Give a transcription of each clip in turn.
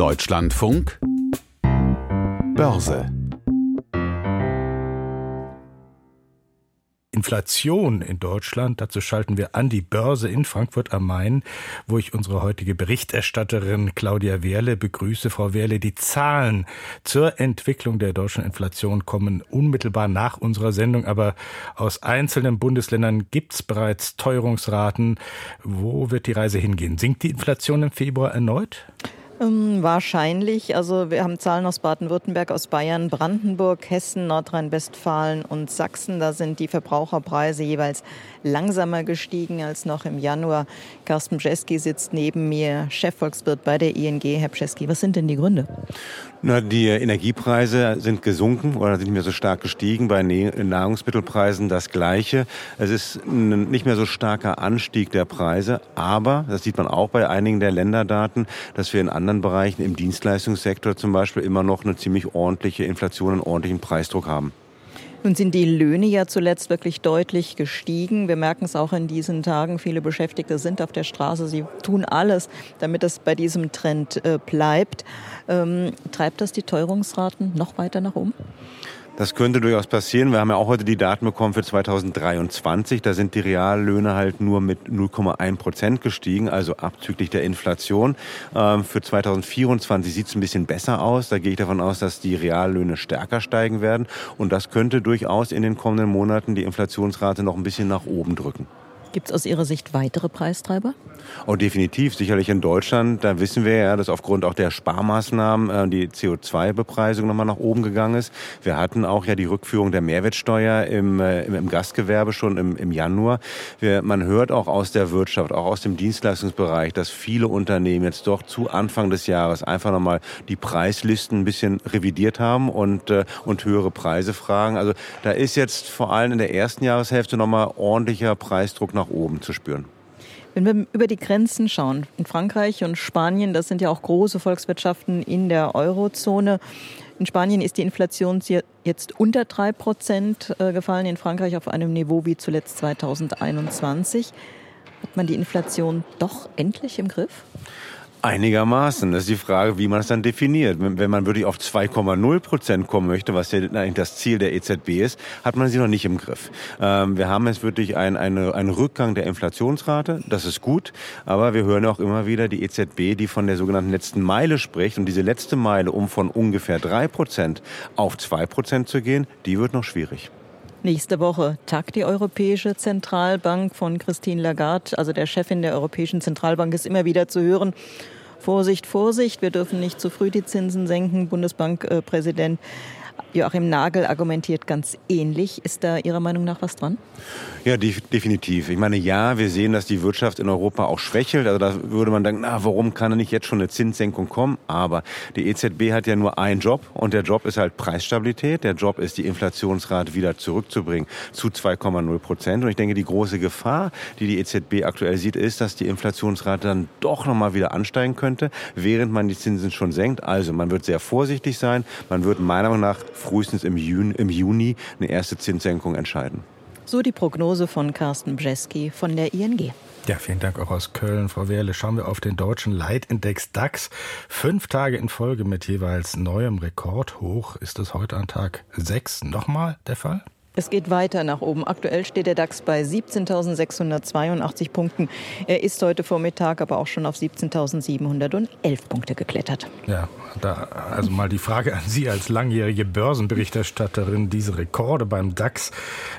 Deutschlandfunk Börse Inflation in Deutschland. Dazu schalten wir an die Börse in Frankfurt am Main, wo ich unsere heutige Berichterstatterin Claudia Wehrle begrüße. Frau Wehrle, die Zahlen zur Entwicklung der deutschen Inflation kommen unmittelbar nach unserer Sendung, aber aus einzelnen Bundesländern gibt es bereits Teuerungsraten. Wo wird die Reise hingehen? Sinkt die Inflation im Februar erneut? Ähm, wahrscheinlich. Also wir haben Zahlen aus Baden-Württemberg, aus Bayern, Brandenburg, Hessen, Nordrhein-Westfalen und Sachsen. Da sind die Verbraucherpreise jeweils langsamer gestiegen als noch im Januar. Carsten Bjeski sitzt neben mir, Chefvolkswirt bei der ING. Herr Bjeski, was sind denn die Gründe? Na, die Energiepreise sind gesunken oder sind nicht mehr so stark gestiegen. Bei Nahrungsmittelpreisen das Gleiche. Es ist ein nicht mehr so starker Anstieg der Preise. Aber, das sieht man auch bei einigen der Länderdaten, dass wir in anderen Bereichen, im Dienstleistungssektor zum Beispiel, immer noch eine ziemlich ordentliche Inflation, einen ordentlichen Preisdruck haben. Nun sind die Löhne ja zuletzt wirklich deutlich gestiegen. Wir merken es auch in diesen Tagen. Viele Beschäftigte sind auf der Straße. Sie tun alles, damit es bei diesem Trend äh, bleibt. Ähm, treibt das die Teuerungsraten noch weiter nach oben? Das könnte durchaus passieren. Wir haben ja auch heute die Daten bekommen für 2023. Da sind die Reallöhne halt nur mit 0,1 Prozent gestiegen, also abzüglich der Inflation. Ähm, für 2024 sieht es ein bisschen besser aus. Da gehe ich davon aus, dass die Reallöhne stärker steigen werden. Und das könnte durchaus in den kommenden Monaten die Inflationsrate noch ein bisschen nach oben drücken. Gibt es aus Ihrer Sicht weitere Preistreiber? Oh, definitiv. Sicherlich in Deutschland. Da wissen wir ja, dass aufgrund auch der Sparmaßnahmen äh, die CO2-Bepreisung nochmal nach oben gegangen ist. Wir hatten auch ja die Rückführung der Mehrwertsteuer im, äh, im, Gastgewerbe schon im, im Januar. Wir, man hört auch aus der Wirtschaft, auch aus dem Dienstleistungsbereich, dass viele Unternehmen jetzt doch zu Anfang des Jahres einfach nochmal die Preislisten ein bisschen revidiert haben und, äh, und höhere Preise fragen. Also da ist jetzt vor allem in der ersten Jahreshälfte nochmal ordentlicher Preisdruck oben zu spüren. Wenn wir über die Grenzen schauen, in Frankreich und Spanien, das sind ja auch große Volkswirtschaften in der Eurozone. In Spanien ist die Inflation jetzt unter drei Prozent äh, gefallen, in Frankreich auf einem Niveau wie zuletzt 2021. Hat man die Inflation doch endlich im Griff? Einigermaßen. Das ist die Frage, wie man es dann definiert. Wenn man wirklich auf 2,0 Prozent kommen möchte, was ja eigentlich das Ziel der EZB ist, hat man sie noch nicht im Griff. Ähm, wir haben jetzt wirklich einen eine, ein Rückgang der Inflationsrate. Das ist gut. Aber wir hören auch immer wieder die EZB, die von der sogenannten letzten Meile spricht. Und diese letzte Meile, um von ungefähr drei Prozent auf zwei Prozent zu gehen, die wird noch schwierig. Nächste Woche tagt die Europäische Zentralbank von Christine Lagarde, also der Chefin der Europäischen Zentralbank, ist immer wieder zu hören. Vorsicht, Vorsicht, wir dürfen nicht zu früh die Zinsen senken. Bundesbankpräsident Joachim Nagel argumentiert ganz ähnlich. Ist da Ihrer Meinung nach was dran? Ja, definitiv. Ich meine, ja, wir sehen, dass die Wirtschaft in Europa auch schwächelt. Also da würde man denken, na, warum kann nicht jetzt schon eine Zinssenkung kommen? Aber die EZB hat ja nur einen Job und der Job ist halt Preisstabilität. Der Job ist, die Inflationsrate wieder zurückzubringen zu 2,0 Prozent. Und ich denke, die große Gefahr, die die EZB aktuell sieht, ist, dass die Inflationsrate dann doch nochmal wieder ansteigen könnte, während man die Zinsen schon senkt. Also man wird sehr vorsichtig sein. Man wird meiner Meinung nach frühestens im Juni, im Juni eine erste Zinssenkung entscheiden. So die Prognose von Carsten Bjeski von der ING. Ja, vielen Dank auch aus Köln, Frau Wehrle. Schauen wir auf den deutschen Leitindex DAX. Fünf Tage in Folge mit jeweils neuem Rekordhoch. Ist es heute an Tag sechs nochmal der Fall? Es geht weiter nach oben. Aktuell steht der DAX bei 17.682 Punkten. Er ist heute Vormittag aber auch schon auf 17.711 Punkte geklettert. Ja, da also mal die Frage an Sie als langjährige Börsenberichterstatterin. Diese Rekorde beim DAX,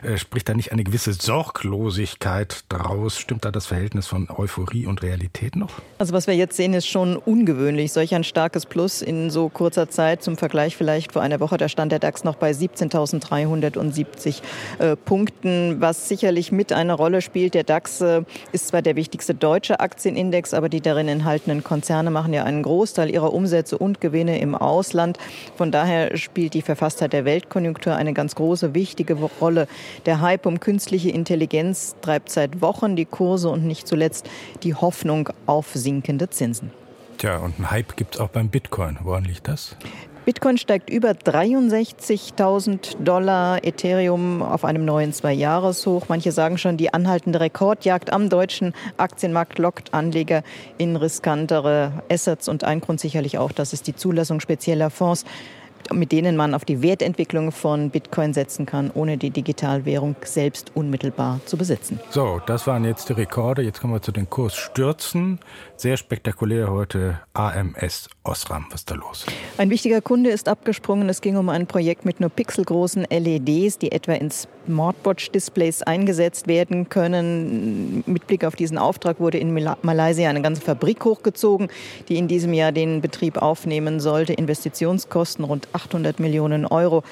äh, spricht da nicht eine gewisse Sorglosigkeit draus? Stimmt da das Verhältnis von Euphorie und Realität noch? Also was wir jetzt sehen, ist schon ungewöhnlich. Solch ein starkes Plus in so kurzer Zeit. Zum Vergleich vielleicht vor einer Woche, da stand der DAX noch bei 17.370 50 äh, Punkten, was sicherlich mit eine Rolle spielt. Der DAX äh, ist zwar der wichtigste deutsche Aktienindex, aber die darin enthaltenen Konzerne machen ja einen Großteil ihrer Umsätze und Gewinne im Ausland. Von daher spielt die Verfasstheit der Weltkonjunktur eine ganz große, wichtige Rolle. Der Hype um künstliche Intelligenz treibt seit Wochen die Kurse und nicht zuletzt die Hoffnung auf sinkende Zinsen. Tja, und einen Hype gibt es auch beim Bitcoin. Woran liegt das? Bitcoin steigt über 63.000 Dollar, Ethereum auf einem neuen Zwei-Jahres-Hoch. Manche sagen schon, die anhaltende Rekordjagd am deutschen Aktienmarkt lockt Anleger in riskantere Assets und ein Grund sicherlich auch, dass es die Zulassung spezieller Fonds mit denen man auf die Wertentwicklung von Bitcoin setzen kann, ohne die Digitalwährung selbst unmittelbar zu besitzen. So, das waren jetzt die Rekorde. Jetzt kommen wir zu den Kursstürzen. Sehr spektakulär heute AMS Osram. Was ist da los? Ein wichtiger Kunde ist abgesprungen. Es ging um ein Projekt mit nur pixelgroßen LEDs, die etwa in Smartwatch-Displays eingesetzt werden können. Mit Blick auf diesen Auftrag wurde in Malaysia eine ganze Fabrik hochgezogen, die in diesem Jahr den Betrieb aufnehmen sollte. Investitionskosten rund 800 Millionen Euro.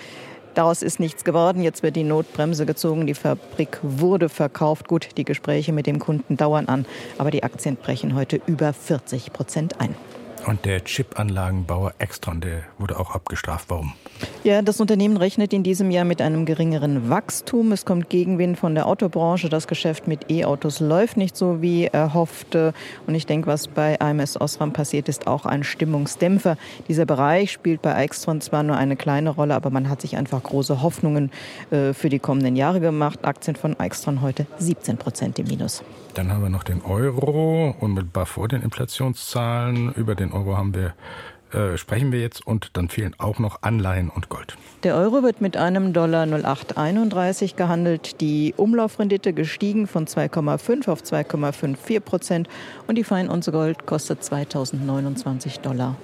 Daraus ist nichts geworden. Jetzt wird die Notbremse gezogen. Die Fabrik wurde verkauft. Gut, die Gespräche mit dem Kunden dauern an, aber die Aktien brechen heute über 40 Prozent ein. Und der Chipanlagenbauer Extron, der wurde auch abgestraft. Warum? Ja, das Unternehmen rechnet in diesem Jahr mit einem geringeren Wachstum. Es kommt Gegenwind von der Autobranche. Das Geschäft mit E-Autos läuft nicht so wie erhofft. Und ich denke, was bei AMS Osram passiert, ist auch ein Stimmungsdämpfer. Dieser Bereich spielt bei Extron zwar nur eine kleine Rolle, aber man hat sich einfach große Hoffnungen äh, für die kommenden Jahre gemacht. Aktien von Extron heute 17 Prozent im Minus. Dann haben wir noch den Euro, unmittelbar vor den Inflationszahlen. Über den Euro haben wir äh, sprechen wir jetzt und dann fehlen auch noch Anleihen und Gold. Der Euro wird mit einem Dollar 0,831 gehandelt, die Umlaufrendite gestiegen von 2,5 auf 2,54 Prozent und die Feinunze Gold kostet 2029,95 Dollar.